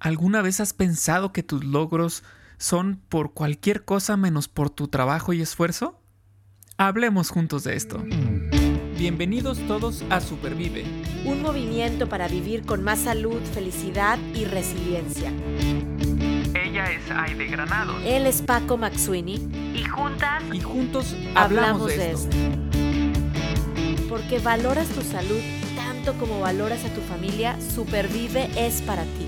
¿Alguna vez has pensado que tus logros son por cualquier cosa menos por tu trabajo y esfuerzo? Hablemos juntos de esto. Bienvenidos todos a Supervive. Un movimiento para vivir con más salud, felicidad y resiliencia. Ella es Aide Granado. Él es Paco Maxuini. Y juntas. Y juntos hablamos, de, esto. Porque valoras tu salud tanto como valoras a tu familia, Supervive es para ti.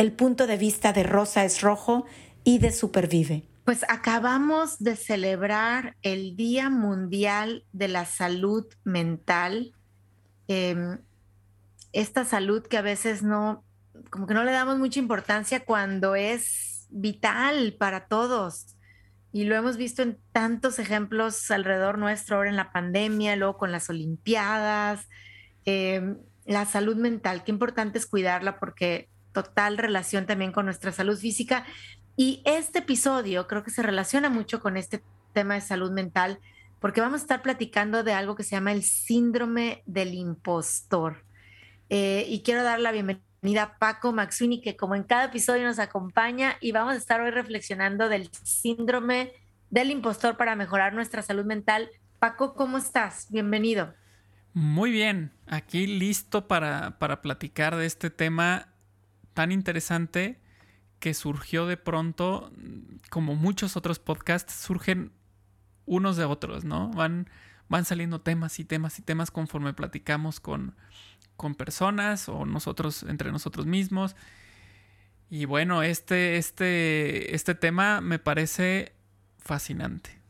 el punto de vista de Rosa es Rojo y de Supervive. Pues acabamos de celebrar el Día Mundial de la Salud Mental. Em, esta salud que a veces no, como que no le damos mucha importancia cuando es vital para todos. Y lo hemos visto en tantos ejemplos alrededor nuestro, ahora en la pandemia, luego con las Olimpiadas. Em, la salud mental, qué importante es cuidarla porque total relación también con nuestra salud física. Y este episodio creo que se relaciona mucho con este tema de salud mental, porque vamos a estar platicando de algo que se llama el síndrome del impostor. Eh, y quiero dar la bienvenida a Paco Maxwini, que como en cada episodio nos acompaña, y vamos a estar hoy reflexionando del síndrome del impostor para mejorar nuestra salud mental. Paco, ¿cómo estás? Bienvenido. Muy bien, aquí listo para, para platicar de este tema tan interesante que surgió de pronto, como muchos otros podcasts, surgen unos de otros, ¿no? Van, van saliendo temas y temas y temas conforme platicamos con, con personas o nosotros entre nosotros mismos. Y bueno, este, este, este tema me parece fascinante.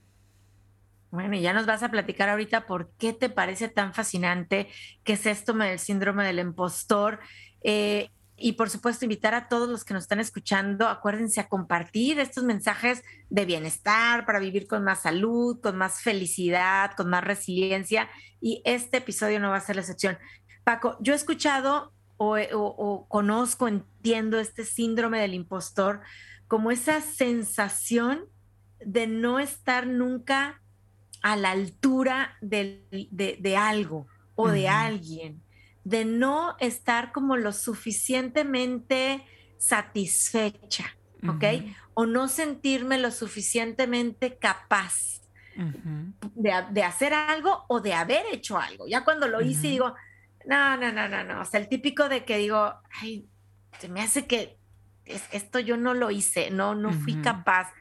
Bueno, y ya nos vas a platicar ahorita por qué te parece tan fascinante, qué es esto del síndrome del impostor. Eh, y por supuesto invitar a todos los que nos están escuchando, acuérdense a compartir estos mensajes de bienestar para vivir con más salud, con más felicidad, con más resiliencia y este episodio no va a ser la excepción. Paco, yo he escuchado o, conozco, entiendo este síndrome del impostor como esa sensación de no estar nunca a la altura de, algo o de alguien de no estar como lo suficientemente satisfecha, ¿ok? O no sentirme lo suficientemente capaz de, hacer algo o de haber hecho algo. Ya cuando lo hice digo, no, no, no, no, no. O sea, el típico de que digo, ay, se me hace que esto yo no lo hice, no, no fui capaz.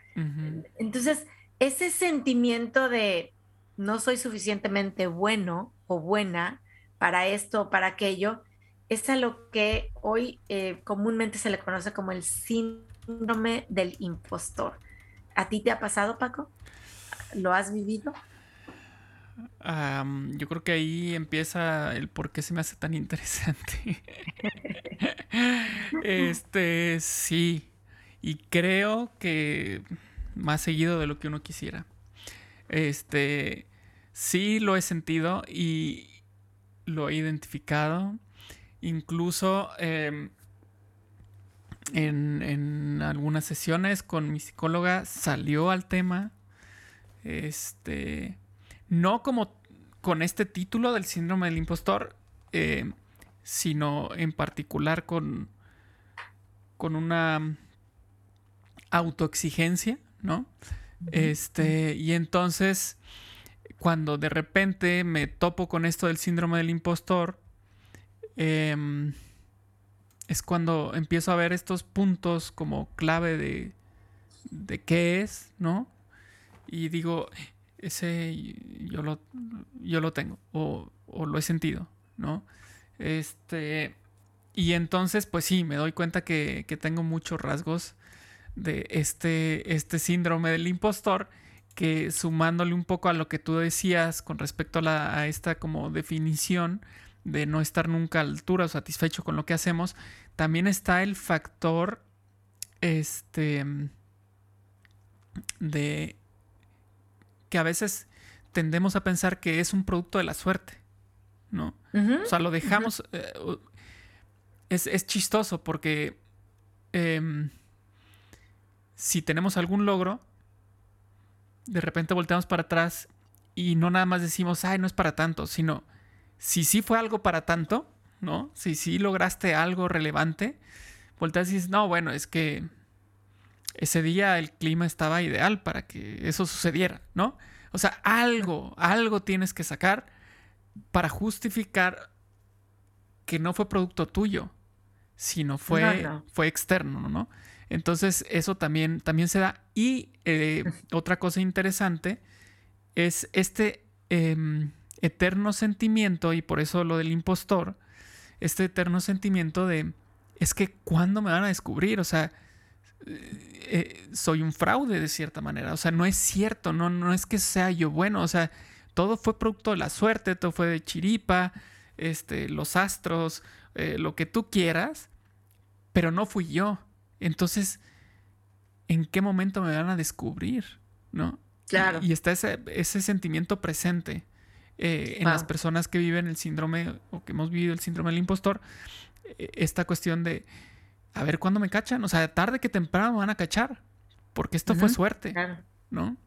Entonces, ese sentimiento de no soy suficientemente bueno o buena, para esto, para aquello, es a lo que hoy eh, comúnmente se le conoce como el síndrome del impostor. ¿A ti te ha pasado, Paco? ¿Lo has vivido? yo creo que ahí empieza el por qué se me hace tan interesante. este, sí. Y creo que más seguido de lo que uno quisiera. Este, sí lo he sentido y, lo he identificado. Incluso em, en, algunas sesiones con mi psicóloga salió al tema. Este. No como con este título del síndrome del impostor. Em, sino en particular con. con una autoexigencia, ¿no? Este. Y entonces cuando de repente me topo con esto del síndrome del impostor, em, es cuando empiezo a ver estos puntos como clave de, de qué es, ¿no? Y digo, ese yo lo, yo lo tengo o, lo he sentido, ¿no? Este, y entonces, pues sí, me doy cuenta que, que tengo muchos rasgos de este, este síndrome del impostor que sumándole un poco a lo que tú decías con respecto a, esta como definición de no estar nunca a la altura o satisfecho con lo que hacemos, también está el factor este de que a veces tendemos a pensar que es un producto de la suerte, ¿no? o sea, lo dejamos... Eh, es, chistoso porque em, si tenemos algún logro, de repente volteamos para atrás y no nada más decimos, ay, no es para tanto, sino si sí fue algo para tanto, ¿no? Si sí lograste algo relevante, volteas y dices, no, bueno, es que ese día el clima estaba ideal para que eso sucediera, ¿no? O sea, algo, algo tienes que sacar para justificar que no fue producto tuyo, sino fue, fue externo, ¿no? Entonces eso también, también se da. Y eh, otra cosa interesante es este em, eterno sentimiento, y por eso lo del impostor, este eterno sentimiento de, es que ¿cuándo me van a descubrir? O sea, eh, soy un fraude de cierta manera. O sea, no es cierto, no, no es que sea yo bueno. O sea, todo fue producto de la suerte, todo fue de chiripa, este, los astros, eh, lo que tú quieras, pero no fui yo. Entonces, ¿en qué momento me van a descubrir? ¿No? Claro. Y, está ese, ese, sentimiento presente en las personas que viven el síndrome o que hemos vivido el síndrome del impostor. Esta cuestión de, a ver cuándo me cachan. O sea, tarde que temprano me van a cachar. Porque esto fue suerte. Claro. ¿No?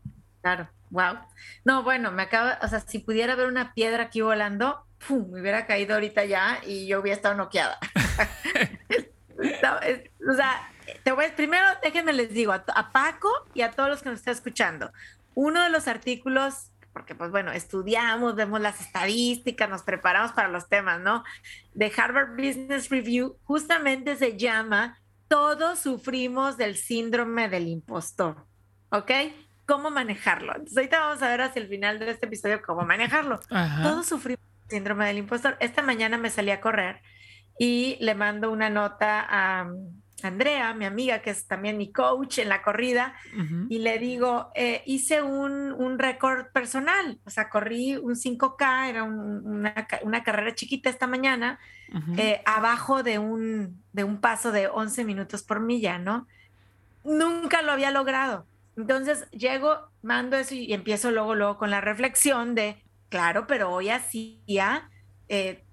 Claro. Wow. No, bueno, me acaba, o sea, si pudiera ver una piedra aquí volando, ¡pum! me hubiera caído ahorita ya y yo hubiera estado noqueada. o sea, te voy, primero déjenme les digo a, a, Paco y a todos los que nos están escuchando, uno de los artículos, porque pues bueno, estudiamos, vemos las estadísticas, nos preparamos para los temas, ¿no? De Harvard Business Review, justamente se llama Todos sufrimos del síndrome del impostor, ¿ok? cómo manejarlo. Entonces ahorita vamos a ver hacia el final de este episodio cómo manejarlo. Todos sufrimos síndrome del impostor. Esta mañana me salí a correr y le mando una nota a Andrea, mi amiga, que es también mi coach en la corrida, y le digo, eh, hice un, un récord personal, o sea, corrí un 5K, era una, una, carrera chiquita esta mañana, eh, abajo de un, de un paso de 11 minutos por milla, ¿no? Nunca lo había logrado. Entonces llego, mando eso y empiezo luego, luego con la reflexión de, claro, pero hoy hacía eh,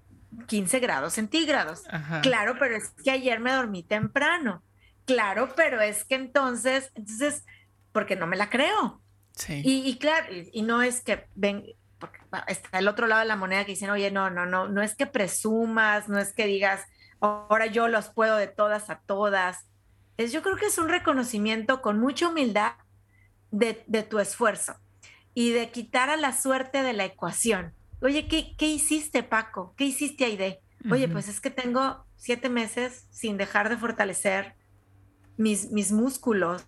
15 grados centígrados. Claro, pero es que ayer me dormí temprano. Claro, pero es que entonces, entonces, porque no me la creo. Sí. Y, claro, y, no es que ven, porque está el otro lado de la moneda que dicen, oye, no, no, no, no es que presumas, no es que digas, ahora yo los puedo de todas a todas. Es, yo creo que es un reconocimiento con mucha humildad de, tu esfuerzo y de quitar a la suerte de la ecuación. Oye, ¿qué, qué hiciste, Paco? ¿Qué hiciste, Aide? Oye, pues es que tengo siete meses sin dejar de fortalecer mis, mis músculos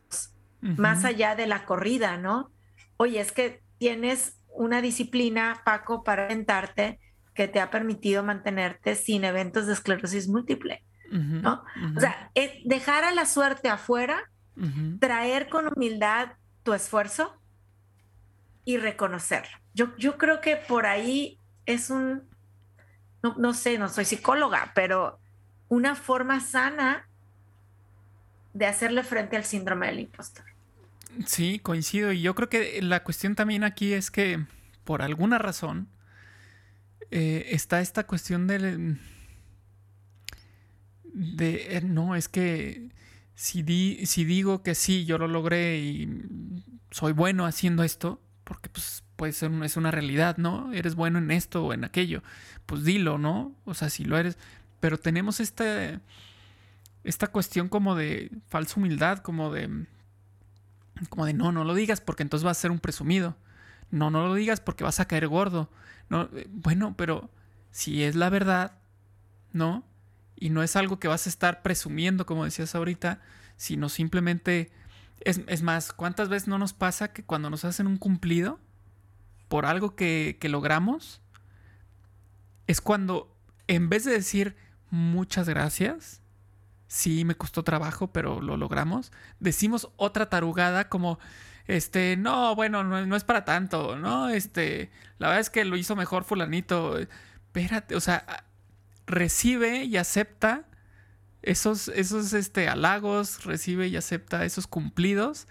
más allá de la corrida, ¿no? Oye, es que tienes una disciplina, Paco, para aventarte que te ha permitido mantenerte sin eventos de esclerosis múltiple, ¿no? O sea, dejar a la suerte afuera, traer con humildad tu esfuerzo y reconocerlo. Yo, yo creo que por ahí es un, no, sé, no soy psicóloga, pero una forma sana de hacerle frente al síndrome del impostor. Sí, coincido. Y yo creo que la cuestión también aquí es que por alguna razón eh, está esta cuestión de... de eh, no, es que si, di, si digo que sí, yo lo logré y soy bueno haciendo esto, porque pues puede ser es una realidad, ¿no? Eres bueno en esto o en aquello, pues dilo, ¿no? O sea, si lo eres, pero tenemos esta esta cuestión como de falsa humildad, como de como de no, no lo digas porque entonces vas a ser un presumido. No, no lo digas porque vas a caer gordo. No, eh, bueno, pero si es la verdad, ¿no? y no es algo que vas a estar presumiendo, como decías ahorita, sino simplemente... Es, más, ¿cuántas veces no nos pasa que cuando nos hacen un cumplido por algo que, logramos, es cuando en vez de decir muchas gracias, sí me costó trabajo, pero lo logramos, decimos otra tarugada como, este, no, bueno, no, no, es para tanto, ¿no? Este, la verdad es que lo hizo mejor fulanito. Espérate, o sea, recibe y acepta esos, esos este, halagos, recibe y acepta esos cumplidos,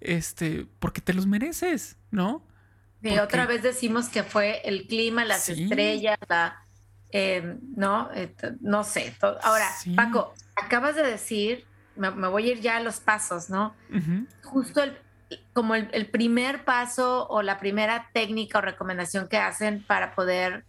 este, porque te los mereces, ¿no? Y otra vez decimos que fue el clima, las estrellas, la, em, ¿no? no sé. Ahora, Paco, acabas de decir, me, voy a ir ya a los pasos, ¿no? Justo el, como el, primer paso o la primera técnica o recomendación que hacen para poder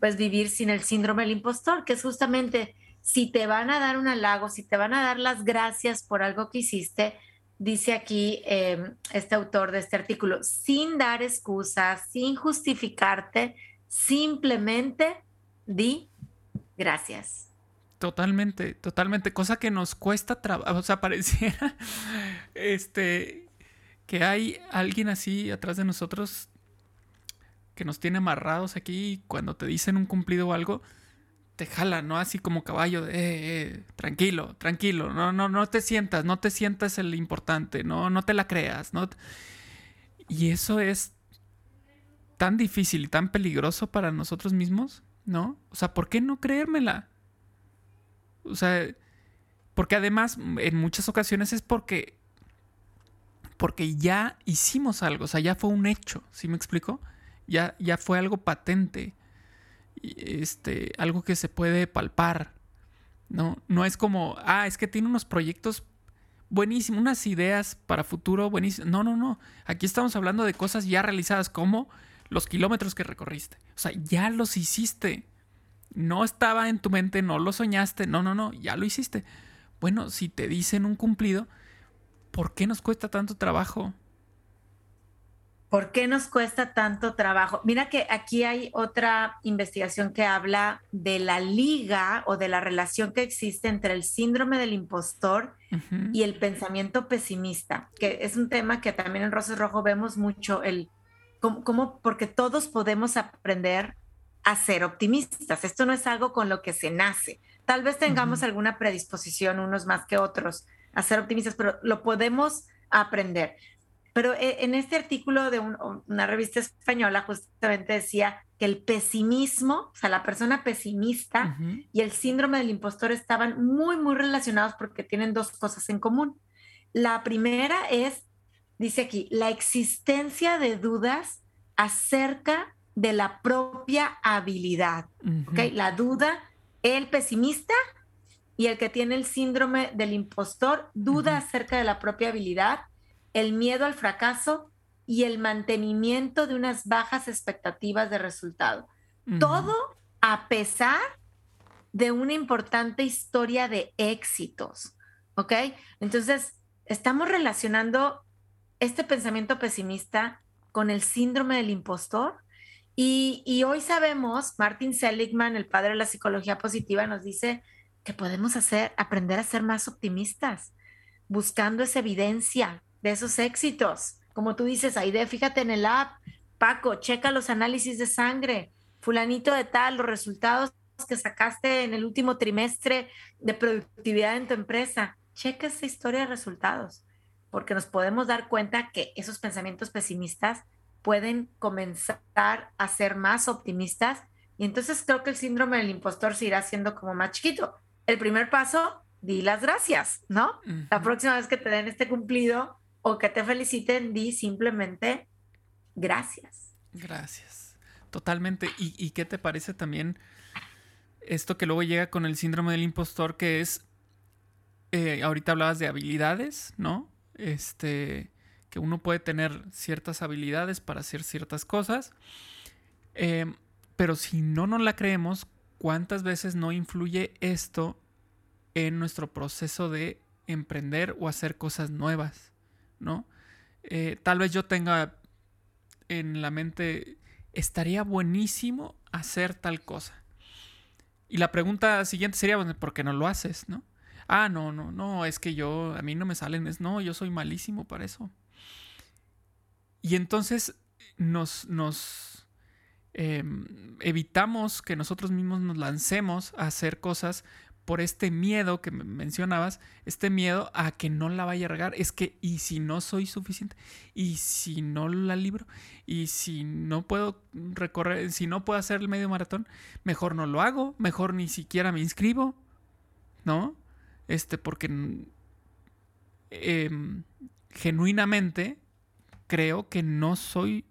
pues vivir sin el síndrome del impostor, que es justamente si te van a dar un halago, si te van a dar las gracias por algo que hiciste, dice aquí em, este autor de este artículo, sin dar excusas, sin justificarte, simplemente di gracias. Totalmente, totalmente, cosa que nos cuesta trabajo, o sea, pareciera este que hay alguien así atrás de nosotros que nos tiene amarrados aquí y cuando te dicen un cumplido o algo, te jala, ¿no? Así como caballo de, eh, eh, tranquilo, tranquilo, no, no, no te sientas, no te sientas el importante, no, no te la creas, ¿no? Y eso es tan difícil y tan peligroso para nosotros mismos, ¿no? O sea, ¿por qué no creérmela? O sea, porque además en muchas ocasiones es porque porque ya hicimos algo, o sea, ya fue un hecho, ¿sí me explico? Ya, ya fue algo patente este, algo que se puede palpar, ¿no? No es como, ah, es que tiene unos proyectos buenísimos, unas ideas para futuro buenísimas. No, no, no. Aquí estamos hablando de cosas ya realizadas, como los kilómetros que recorriste. O sea, ya los hiciste. No estaba en tu mente, no lo soñaste, no, no, no, ya lo hiciste. Bueno, si te dicen un cumplido, ¿por qué nos cuesta tanto trabajo? ¿Por qué nos cuesta tanto trabajo? Mira que aquí hay otra investigación que habla de la liga o de la relación que existe entre el síndrome del impostor y el pensamiento pesimista, que es un tema que también en Rosas Rojo vemos mucho, el cómo, porque todos podemos aprender a ser optimistas. Esto no es algo con lo que se nace. Tal vez tengamos alguna predisposición, unos más que otros, a ser optimistas, pero lo podemos aprender. Pero eh, en este artículo de una revista española justamente decía que el pesimismo, o sea, la persona pesimista y el síndrome del impostor estaban muy, muy relacionados porque tienen dos cosas en común. La primera es, dice aquí, la existencia de dudas acerca de la propia habilidad. La duda, el pesimista y el que tiene el síndrome del impostor, duda acerca de la propia habilidad el miedo al fracaso y el mantenimiento de unas bajas expectativas de resultado. Todo a pesar de una importante historia de éxitos, ¿ok? Entonces, estamos relacionando este pensamiento pesimista con el síndrome del impostor. Y, y, hoy sabemos, Martin Seligman, el padre de la psicología positiva, nos dice que podemos hacer, aprender a ser más optimistas, buscando esa evidencia, de esos éxitos. Como tú dices, Aide, fíjate en el app, Paco, checa los análisis de sangre, fulanito de tal, los resultados que sacaste en el último trimestre de productividad en tu empresa. Checa esa historia de resultados, porque nos podemos dar cuenta que esos pensamientos pesimistas pueden comenzar a ser más optimistas y entonces creo que el síndrome del impostor se irá haciendo como más chiquito. El primer paso, di las gracias, ¿no? La próxima vez que te den este cumplido, o que te feliciten, di simplemente gracias. Gracias. Totalmente. ¿Y, qué te parece también esto que luego llega con el síndrome del impostor, que es, eh, ahorita hablabas de habilidades, ¿no? Este, que uno puede tener ciertas habilidades para hacer ciertas cosas, em, pero si no nos la creemos, ¿cuántas veces no influye esto en nuestro proceso de emprender o hacer cosas nuevas? ¿No? Eh, tal vez yo tenga en la mente, estaría buenísimo hacer tal cosa. Y la pregunta siguiente sería, ¿por qué no lo haces, no? Ah, no, no, no, es que yo, a mí no me salen, es, no, yo soy malísimo para eso. Y entonces nos, nos em, evitamos que nosotros mismos nos lancemos a hacer cosas por este miedo que mencionabas, este miedo a que no la vaya a regar. Es que, ¿y si no soy suficiente? ¿Y si no la libro? ¿Y si no puedo recorrer, si no puedo hacer el medio maratón? Mejor no lo hago, mejor ni siquiera me inscribo, ¿no? Este, porque em, genuinamente creo que no soy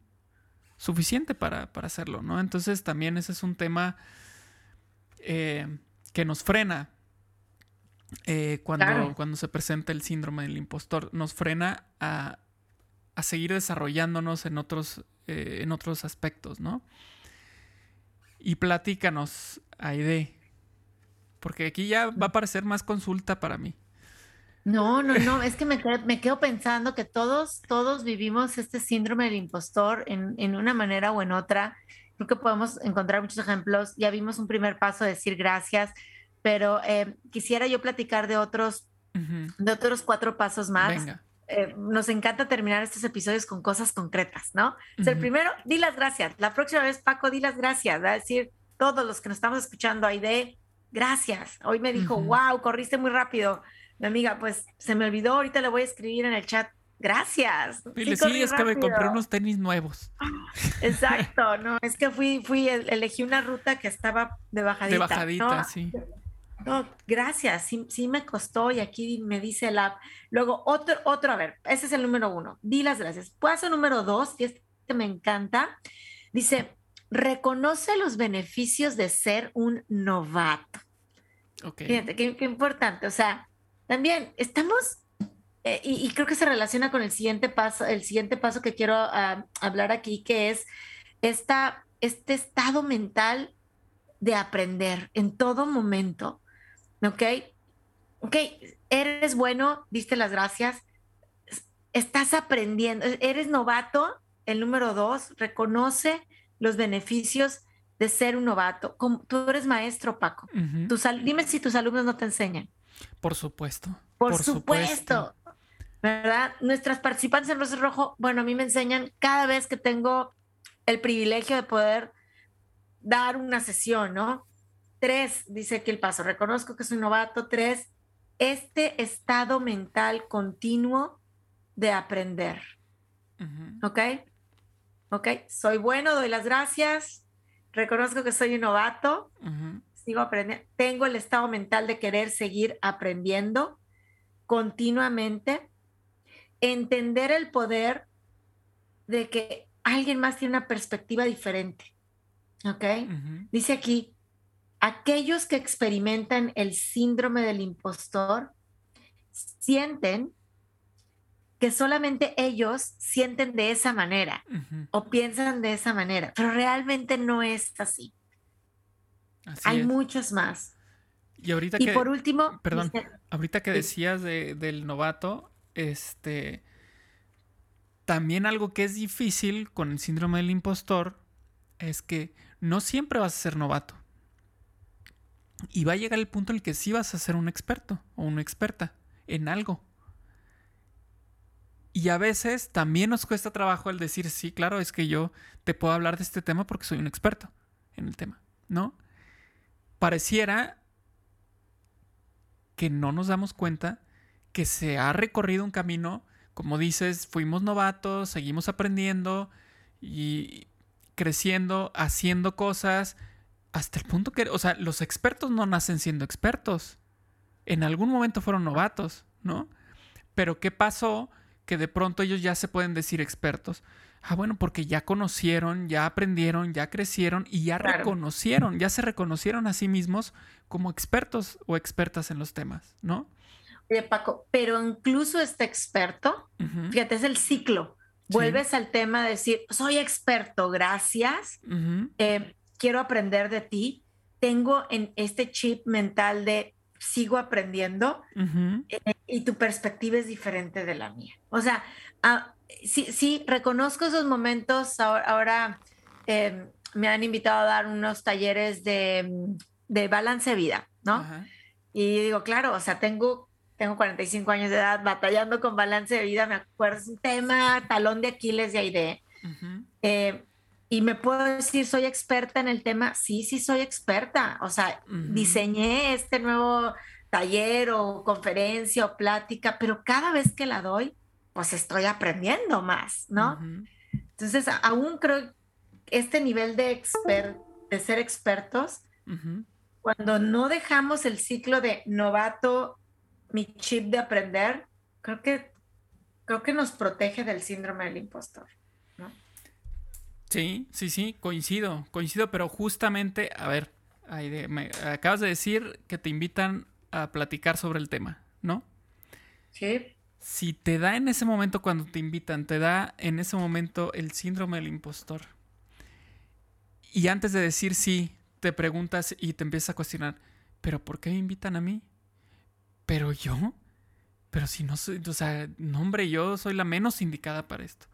suficiente para, para, hacerlo, ¿no? Entonces también ese es un tema... Eh, que nos frena eh, cuando, cuando se presenta el síndrome del impostor. Nos frena a, seguir desarrollándonos en otros, eh, en otros aspectos, ¿no? Y platícanos, Aide, porque aquí ya va a parecer más consulta para mí. No, no, no, es que me, me quedo pensando que todos, todos vivimos este síndrome del impostor en, en, una manera o en otra. Creo que podemos encontrar muchos ejemplos. Ya vimos un primer paso, decir gracias, pero eh, quisiera yo platicar de otros, de otros cuatro pasos más. Eh, nos encanta terminar estos episodios con cosas concretas, ¿no? el primero, di las gracias. La próxima vez, Paco, di las gracias. Va a decir todos los que nos estamos escuchando ahí de gracias. Hoy me dijo, wow, corriste muy rápido. Mi amiga, pues se me olvidó, ahorita le voy a escribir en el chat gracias. sí, sí es que me compré unos tenis nuevos. Exacto, no, es que fui, fui, elegí una ruta que estaba de bajadita. De bajadita, sí. No, gracias, sí, sí, me costó y aquí me dice el app. Luego, otro, otro, a ver, ese es el número uno, di las gracias. Paso número dos, y este me encanta, dice, reconoce los beneficios de ser un novato. Okay. Fíjate, qué, qué importante, o sea, también estamos eh, y, creo que se relaciona con el siguiente paso, el siguiente paso que quiero ah, hablar aquí, que es esta, este estado mental de aprender en todo momento. ¿Ok? Ok, eres bueno, diste las gracias, estás aprendiendo, eres novato, el número dos, reconoce los beneficios de ser un novato. tú eres maestro, Paco. dime si tus alumnos no te enseñan. Por supuesto. Por, supuesto. ¿Verdad? Nuestras participantes en Rosa Rojo, bueno, a mí me enseñan cada vez que tengo el privilegio de poder dar una sesión, ¿no? Tres, dice aquí el paso, reconozco que soy novato. Tres, este estado mental continuo de aprender. ¿Ok? ¿Ok? Soy bueno, doy las gracias, reconozco que soy un novato, sigo aprendiendo, tengo el estado mental de querer seguir aprendiendo continuamente entender el poder de que alguien más tiene una perspectiva diferente. ¿Ok? Dice aquí, aquellos que experimentan el síndrome del impostor sienten que solamente ellos sienten de esa manera o piensan de esa manera, pero realmente no es así. Hay muchos más. Y ahorita y por último, perdón, ahorita que decías del novato, este, también algo que es difícil con el síndrome del impostor es que no siempre vas a ser novato. Y va a llegar el punto en el que sí vas a ser un experto o una experta en algo. Y a veces también nos cuesta trabajo el decir, sí, claro, es que yo te puedo hablar de este tema porque soy un experto en el tema, ¿no? Pareciera que no nos damos cuenta que se ha recorrido un camino, como dices, fuimos novatos, seguimos aprendiendo y creciendo, haciendo cosas, hasta el punto que, o sea, los expertos no nacen siendo expertos. En algún momento fueron novatos, ¿no? Pero ¿qué pasó? Que de pronto ellos ya se pueden decir expertos. Ah, bueno, porque ya conocieron, ya aprendieron, ya crecieron y ya reconocieron, ya se reconocieron a sí mismos como expertos o expertas en los temas, ¿no? Paco, pero incluso este experto, fíjate, es el ciclo. Vuelves al tema de decir, soy experto, gracias, eh, quiero aprender de ti, tengo en este chip mental de sigo aprendiendo eh, y tu perspectiva es diferente de la mía. O sea, ah, sí, sí, reconozco esos momentos. Ahora, em, me han invitado a dar unos talleres de, de balance de vida, ¿no? Y digo, claro, o sea, tengo tengo 45 años de edad, batallando con balance de vida, me acuerdo, es un tema talón de Aquiles de Aide. Eh, y me puedo decir, soy experta en el tema. Sí, sí, soy experta. O sea, diseñé este nuevo taller o conferencia o plática, pero cada vez que la doy, pues estoy aprendiendo más, ¿no? Entonces, aún creo este nivel de, expert, de ser expertos, cuando no dejamos el ciclo de novato, mi chip de aprender, creo que, creo que nos protege del síndrome del impostor. ¿no? Sí, sí, sí, coincido, coincido, pero justamente, a ver, me acabas de decir que te invitan a platicar sobre el tema, ¿no? Sí. Si te da en ese momento cuando te invitan, te da en ese momento el síndrome del impostor. Y antes de decir sí, te preguntas y te empiezas a cuestionar, ¿pero por qué me invitan a mí? ¿Pero yo? Pero si no soy, o sea, no hombre, yo soy la menos indicada para esto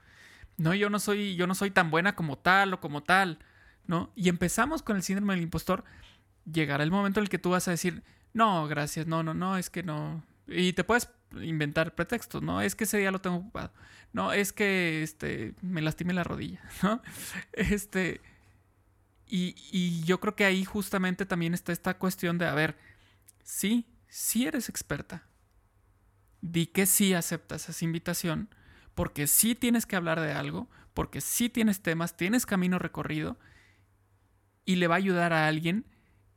no, yo no soy, yo no soy tan buena como tal o como tal, ¿no? Y empezamos con el síndrome del impostor, llegará el momento en el que tú vas a decir, no, gracias, no, no, no, es que no. Y te puedes inventar pretextos, ¿no? Es que ese día lo tengo ocupado. No, es que este, me lastimé la rodilla, ¿no? Este. Y, y yo creo que ahí justamente también está esta cuestión de, a ver, sí, sí eres experta. Di que sí aceptas esa invitación porque sí tienes que hablar de algo, porque sí tienes temas, tienes camino recorrido y le va a ayudar a alguien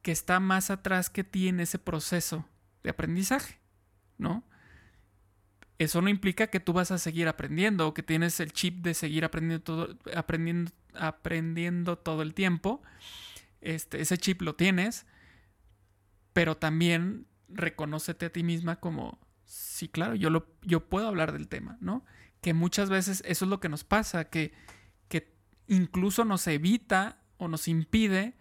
que está más atrás que ti en ese proceso de aprendizaje, ¿no? Eso no implica que tú vas a seguir aprendiendo o que tienes el chip de seguir aprendiendo todo, aprendiendo, aprendiendo todo el tiempo. Este, ese chip lo tienes, pero también reconócete a ti misma como, sí, claro, yo, lo, yo puedo hablar del tema, ¿no? que muchas veces eso es lo que nos pasa, que, que incluso nos evita o nos impide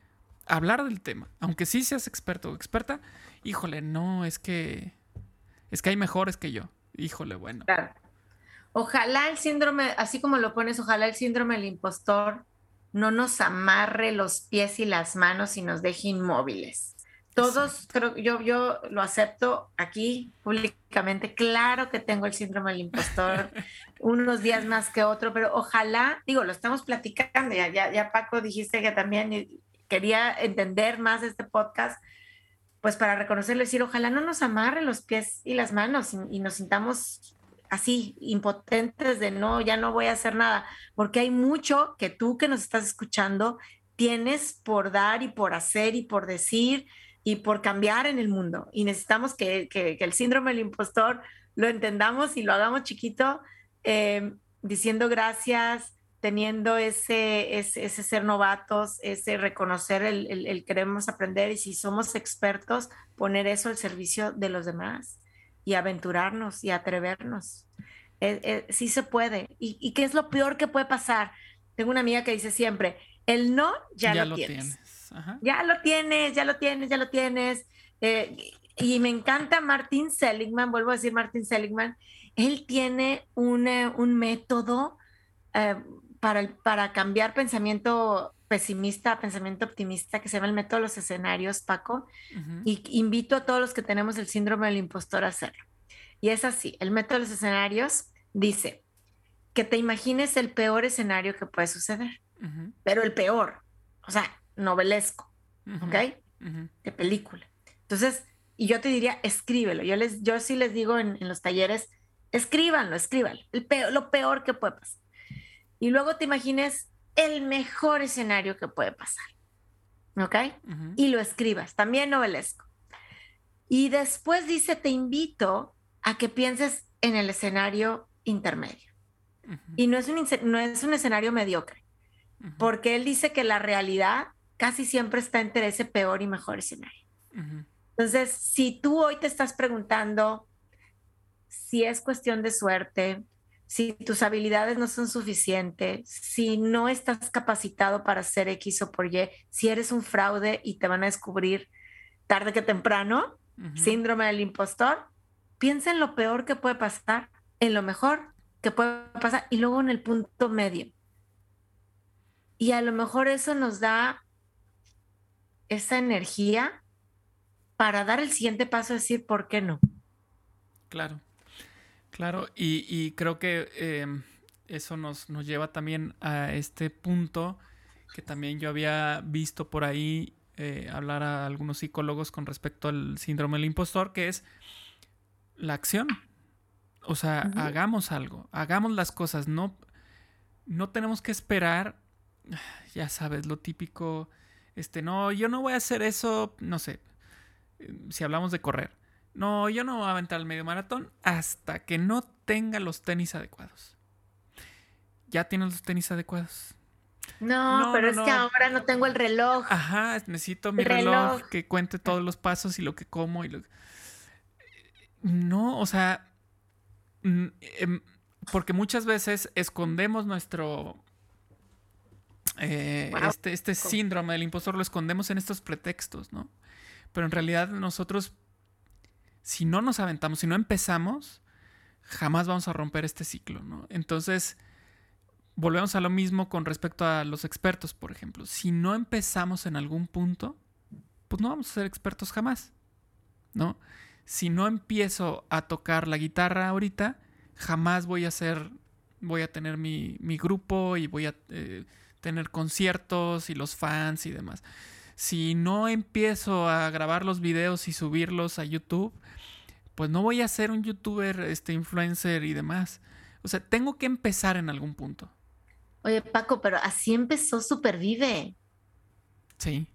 hablar del tema. Aunque sí seas experto o experta, híjole, no, es que es que hay mejores que yo. Híjole, bueno. Claro. Ojalá el síndrome, así como lo pones, ojalá el síndrome del impostor no nos amarre los pies y las manos y nos deje inmóviles. Todos, creo yo, yo lo acepto aquí públicamente. Claro que tengo el síndrome del impostor, unos días más que otro, pero ojalá, digo, lo estamos platicando, ya, ya, ya Paco dijiste que también quería entender más este podcast, pues para reconocerlo, decir, ojalá no nos amarre los pies y las manos y, y nos sintamos así, impotentes de no, ya no voy a hacer nada, porque hay mucho que tú que nos estás escuchando tienes por dar y por hacer y por decir y por cambiar en el mundo. Y necesitamos que, que, el síndrome del impostor lo entendamos y lo hagamos chiquito, eh, diciendo gracias, teniendo ese, ese, ser novatos, ese reconocer el, el, queremos aprender y si somos expertos, poner eso al servicio de los demás y aventurarnos y atrevernos. Eh, eh, sí se puede. ¿Y, ¿Y, qué es lo peor que puede pasar? Tengo una amiga que dice siempre, el no ya, lo, tienes. Ya lo tienes, ya lo tienes, ya lo tienes. Eh, y me encanta Martin Seligman, vuelvo a decir Martin Seligman, él tiene un, un método eh, para, para cambiar pensamiento pesimista a pensamiento optimista que se llama el método de los escenarios, Paco, y invito a todos los que tenemos el síndrome del impostor a hacerlo. Y es así, el método de los escenarios dice que te imagines el peor escenario que puede suceder, pero el peor, o sea, novelesco, ¿ok? De película. Entonces, y yo te diría, escríbelo. Yo, les, yo sí les digo en, los talleres, escríbanlo, escríbanlo. El lo peor que puede pasar. Y luego te imagines el mejor escenario que puede pasar. ¿Ok? Y lo escribas, también novelesco. Y después dice, te invito a que pienses en el escenario intermedio. Y no es, un, no es un escenario mediocre, porque él dice que la realidad casi siempre está entre ese peor y mejor escenario. Entonces, si tú hoy te estás preguntando si es cuestión de suerte, si tus habilidades no son suficientes, si no estás capacitado para hacer X o por Y, si eres un fraude y te van a descubrir tarde que temprano, síndrome del impostor, piensa en lo peor que puede pasar, en lo mejor que puede pasar y luego en el punto medio. Y a lo mejor eso nos da esa energía para dar el siguiente paso, decir, ¿por qué no? Claro, claro, y, creo que em, eso nos, nos, lleva también a este punto que también yo había visto por ahí eh, hablar a algunos psicólogos con respecto al síndrome del impostor, que es la acción. O sea, hagamos algo, hagamos las cosas, no, no tenemos que esperar, ya sabes, lo típico, este, no, yo no voy a hacer eso, no sé, si hablamos de correr, no, yo no voy a aventar el medio maratón hasta que no tenga los tenis adecuados. Ya tienes los tenis adecuados. No, pero es que ahora no tengo el reloj. Ajá, necesito mi reloj. que cuente todos los pasos y lo que como y lo No, o sea, em, porque muchas veces escondemos nuestro eh, este, este síndrome del impostor lo escondemos en estos pretextos, ¿no? Pero en realidad nosotros, si no nos aventamos, si no empezamos, jamás vamos a romper este ciclo, ¿no? Entonces, volvemos a lo mismo con respecto a los expertos, por ejemplo. Si no empezamos en algún punto, pues no vamos a ser expertos jamás, ¿no? Si no empiezo a tocar la guitarra ahorita, jamás voy a ser, voy a tener mi, grupo y voy a eh, tener conciertos y los fans y demás. Si no empiezo a grabar los videos y subirlos a YouTube, pues no voy a ser un youtuber, este influencer y demás. O sea, tengo que empezar en algún punto. Oye, Paco, pero así empezó Supervive. Sí.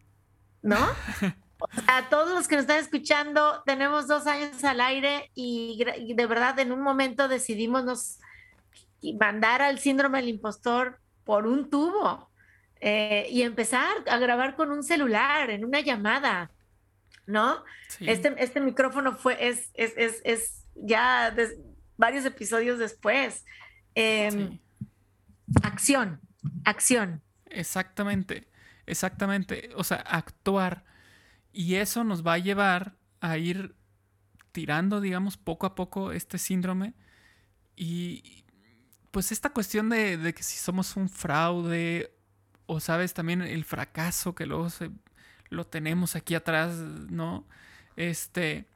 ¿No? A todos los que nos están escuchando, tenemos dos años al aire y, de verdad en un momento decidimos nos mandar al síndrome del impostor por un tubo eh, y empezar a grabar con un celular en una llamada, ¿no? Este, este micrófono fue, es, es, es, es ya varios episodios después. Em, Acción, acción. Exactamente, exactamente. O sea, actuar. Y eso nos va a llevar a ir tirando, digamos, poco a poco este síndrome. Y pues esta cuestión de, que si somos un fraude o sabes también el fracaso que luego lo tenemos aquí atrás, ¿no? Este,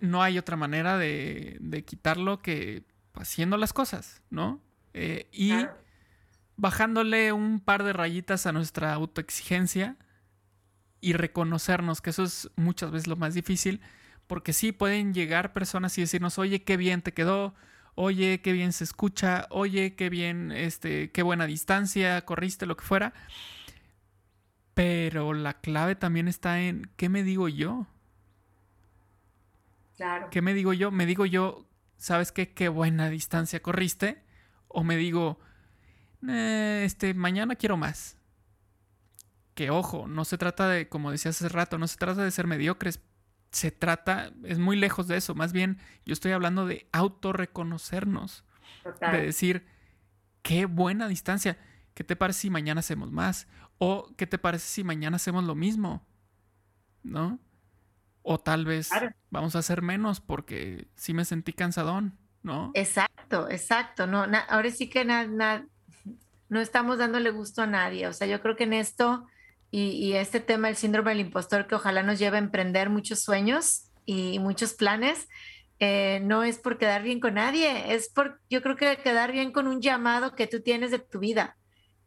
no hay otra manera de, de quitarlo que haciendo las cosas, ¿no? Eh, y bajándole un par de rayitas a nuestra autoexigencia y reconocernos, que eso es muchas veces lo más difícil, porque sí pueden llegar personas y decirnos, oye, qué bien te quedó, oye, qué bien se escucha, oye, qué bien, este, qué buena distancia, corriste, lo que fuera. Pero la clave también está en, ¿qué me digo yo? Claro. ¿Qué me digo yo? Me digo yo, ¿sabes qué? Qué buena distancia corriste. O me digo, eh, este, mañana quiero más. Que ojo, no se trata de, como decía hace rato, no se trata de ser mediocres. Se trata, es muy lejos de eso. Más bien, yo estoy hablando de autorreconocernos. De decir, qué buena distancia. ¿Qué te parece si mañana hacemos más? O ¿qué te parece si mañana hacemos lo mismo? ¿No? O tal vez vamos a hacer menos porque sí me sentí cansadón, ¿no? Exacto, exacto. No, ahora sí que no estamos dándole gusto a nadie. O sea, yo creo que en esto y, este tema del síndrome del impostor que ojalá nos lleve a emprender muchos sueños y muchos planes, eh, no es por quedar bien con nadie, es por, yo creo que quedar bien con un llamado que tú tienes de tu vida.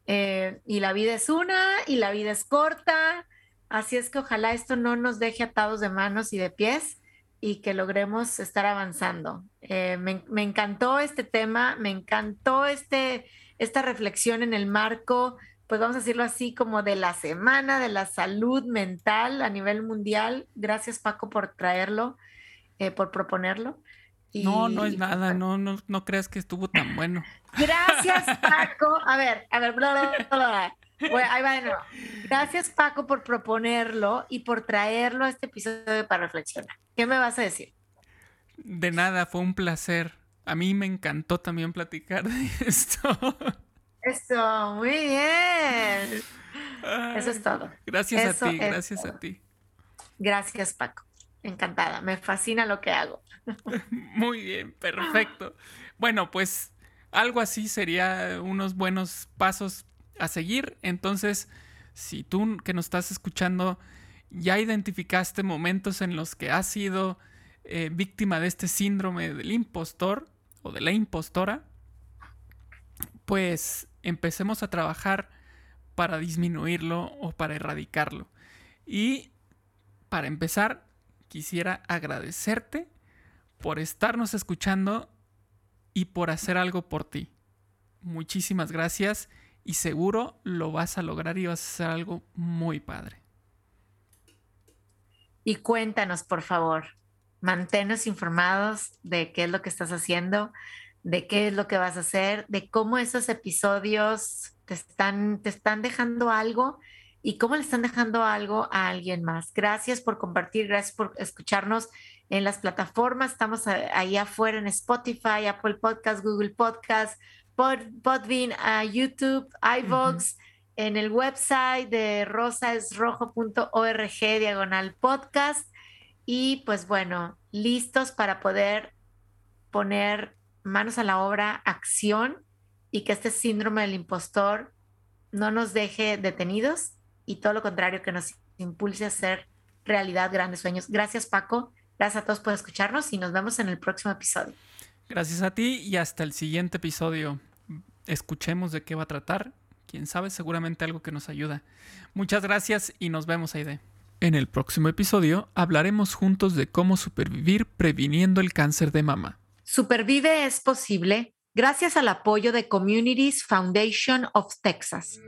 Eh, y la vida es una, y la vida es corta, Así es que ojalá esto no nos deje atados de manos y de pies y que logremos estar avanzando. Eh, me, encantó este tema, me encantó este, esta reflexión en el marco, pues vamos a decirlo así, como de la semana de la salud mental a nivel mundial. Gracias Paco por traerlo, eh, por proponerlo. no, no es nada, pues no, no, no creas que estuvo tan bueno. Gracias Paco. A ver, a ver, bla, bla, bla, bueno, ahí va de nuevo. Gracias, Paco, por proponerlo y por traerlo a este episodio para reflexionar. ¿Qué me vas a decir? De nada, fue un placer. A mí me encantó también platicar de esto. Eso, muy bien. Eso es todo. Gracias a ti, gracias a ti. Gracias, Paco. Encantada. Me fascina lo que hago. Muy bien, perfecto. Bueno, pues algo así sería unos buenos pasos a seguir. Entonces, si tú que nos estás escuchando ya identificaste momentos en los que has sido eh, víctima de este síndrome del impostor o de la impostora, pues empecemos a trabajar para disminuirlo o para erradicarlo. Y para empezar, quisiera agradecerte por estarnos escuchando y por hacer algo por ti. Muchísimas gracias y seguro lo vas a lograr y vas a hacer algo muy padre. Y cuéntanos, por favor, manténnos informados de qué es lo que estás haciendo, de qué es lo que vas a hacer, de cómo esos episodios te están, te están dejando algo y cómo le están dejando algo a alguien más. Gracias por compartir, gracias por escucharnos en las plataformas. Estamos ahí afuera en Spotify, Apple Podcast, Google Podcast, Podbean, YouTube, iVoox, en el website de rosaesrojo.org diagonal podcast. Y pues bueno, listos para poder poner manos a la obra, acción y que este síndrome del impostor no nos deje detenidos y todo lo contrario, que nos impulse a hacer realidad grandes sueños. Gracias Paco, gracias a todos por escucharnos y nos vemos en el próximo episodio. Gracias a ti y hasta el siguiente episodio. Escuchemos de qué va a tratar. Quién sabe, seguramente algo que nos ayuda. Muchas gracias y nos vemos, Aide. En el próximo episodio hablaremos juntos de cómo supervivir previniendo el cáncer de mama. Supervive es posible gracias al apoyo de Communities Foundation of Texas.